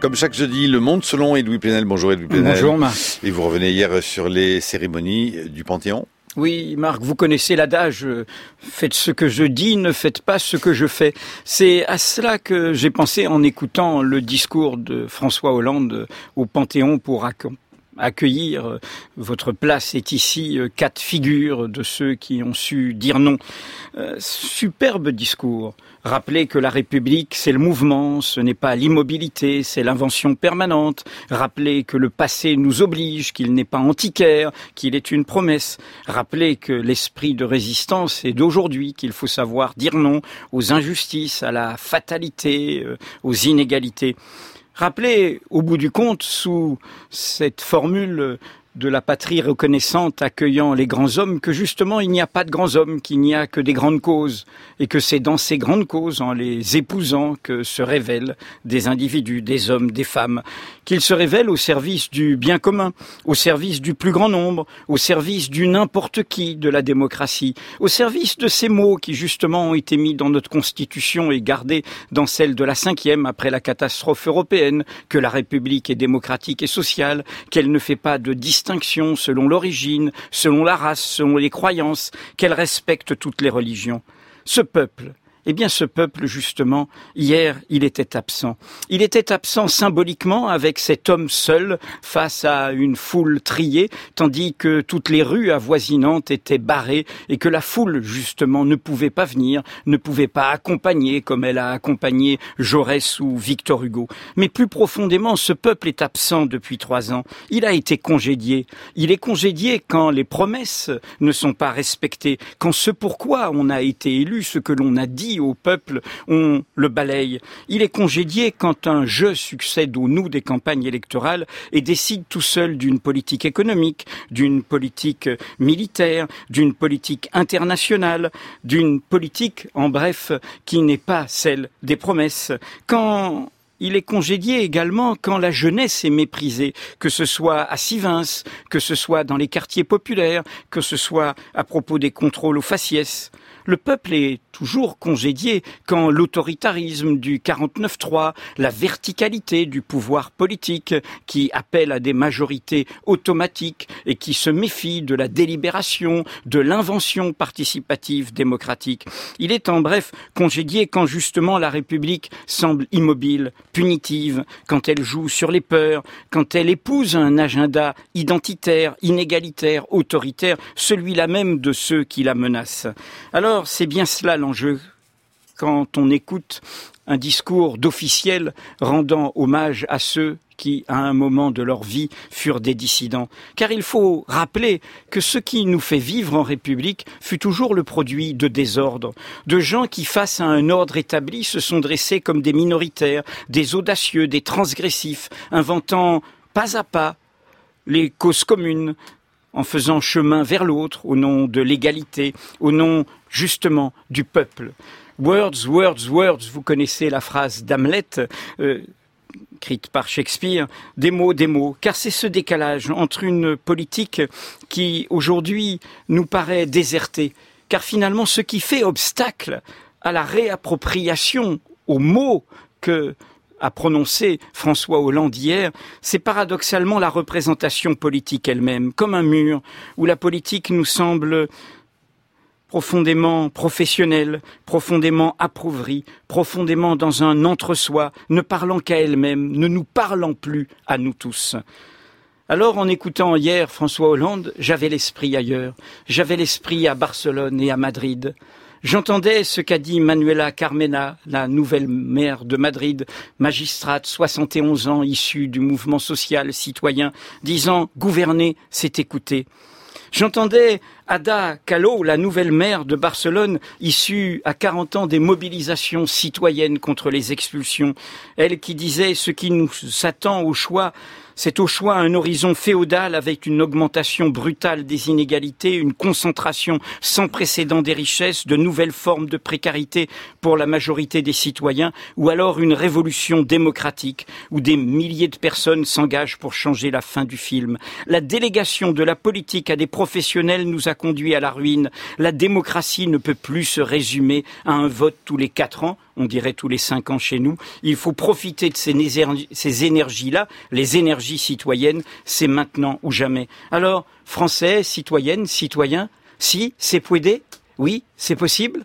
Comme chaque jeudi, Le Monde selon Edoui Plenel. Bonjour Edoui Plenel. Bonjour Marc. Et vous revenez hier sur les cérémonies du Panthéon oui, Marc, vous connaissez l'adage euh, faites ce que je dis, ne faites pas ce que je fais. C'est à cela que j'ai pensé en écoutant le discours de François Hollande au Panthéon pour accueillir euh, votre place est ici euh, quatre figures de ceux qui ont su dire non. Euh, superbe discours. Rappeler que la République, c'est le mouvement, ce n'est pas l'immobilité, c'est l'invention permanente. Rappeler que le passé nous oblige, qu'il n'est pas antiquaire, qu'il est une promesse. Rappeler que l'esprit de résistance est d'aujourd'hui, qu'il faut savoir dire non aux injustices, à la fatalité, aux inégalités. Rappelez, au bout du compte, sous cette formule de la patrie reconnaissante accueillant les grands hommes que justement il n'y a pas de grands hommes, qu'il n'y a que des grandes causes, et que c'est dans ces grandes causes, en les épousant, que se révèlent des individus, des hommes, des femmes, qu'ils se révèlent au service du bien commun, au service du plus grand nombre, au service du n'importe qui de la démocratie, au service de ces mots qui justement ont été mis dans notre constitution et gardés dans celle de la cinquième après la catastrophe européenne, que la République est démocratique et sociale, qu'elle ne fait pas de distinction selon l'origine, selon la race, selon les croyances, qu'elle respecte toutes les religions. Ce peuple, eh bien, ce peuple, justement, hier, il était absent. Il était absent symboliquement avec cet homme seul face à une foule triée, tandis que toutes les rues avoisinantes étaient barrées et que la foule, justement, ne pouvait pas venir, ne pouvait pas accompagner comme elle a accompagné Jaurès ou Victor Hugo. Mais plus profondément, ce peuple est absent depuis trois ans. Il a été congédié. Il est congédié quand les promesses ne sont pas respectées, quand ce pourquoi on a été élu, ce que l'on a dit au peuple, on le balaye. Il est congédié quand un je succède au nous des campagnes électorales et décide tout seul d'une politique économique, d'une politique militaire, d'une politique internationale, d'une politique, en bref, qui n'est pas celle des promesses. Quand il est congédié également quand la jeunesse est méprisée, que ce soit à Sivins, que ce soit dans les quartiers populaires, que ce soit à propos des contrôles aux faciès. Le peuple est toujours congédié quand l'autoritarisme du 49-3, la verticalité du pouvoir politique qui appelle à des majorités automatiques et qui se méfie de la délibération, de l'invention participative démocratique. Il est en bref congédié quand justement la République semble immobile, punitive, quand elle joue sur les peurs, quand elle épouse un agenda identitaire, inégalitaire, autoritaire, celui-là même de ceux qui la menacent. C'est bien cela l'enjeu quand on écoute un discours d'officiel rendant hommage à ceux qui, à un moment de leur vie, furent des dissidents. Car il faut rappeler que ce qui nous fait vivre en République fut toujours le produit de désordre, de gens qui, face à un ordre établi, se sont dressés comme des minoritaires, des audacieux, des transgressifs, inventant pas à pas les causes communes, en faisant chemin vers l'autre au nom de l'égalité, au nom justement du peuple. Words, words, words, vous connaissez la phrase d'Hamlet, euh, écrite par Shakespeare, des mots, des mots, car c'est ce décalage entre une politique qui aujourd'hui nous paraît désertée, car finalement ce qui fait obstacle à la réappropriation aux mots que a prononcé François Hollande hier, c'est paradoxalement la représentation politique elle-même, comme un mur où la politique nous semble profondément professionnelle, profondément appauvrie, profondément dans un entre-soi, ne parlant qu'à elle-même, ne nous parlant plus à nous tous. Alors, en écoutant hier François Hollande, j'avais l'esprit ailleurs, j'avais l'esprit à Barcelone et à Madrid. J'entendais ce qu'a dit Manuela Carmena, la nouvelle maire de Madrid, magistrate, 71 ans, issue du mouvement social citoyen, disant gouverner, c'est écouter. J'entendais Ada Calo, la nouvelle maire de Barcelone, issue à 40 ans des mobilisations citoyennes contre les expulsions. Elle qui disait ce qui nous attend au choix, c'est au choix un horizon féodal avec une augmentation brutale des inégalités, une concentration sans précédent des richesses, de nouvelles formes de précarité pour la majorité des citoyens, ou alors une révolution démocratique où des milliers de personnes s'engagent pour changer la fin du film. La délégation de la politique à des professionnels nous a conduit à la ruine. La démocratie ne peut plus se résumer à un vote tous les quatre ans, on dirait tous les cinq ans chez nous. Il faut profiter de ces énergies-là, les énergies citoyennes, c'est maintenant ou jamais. Alors, Français, citoyennes, citoyens, si, c'est pouédé? Oui, c'est possible?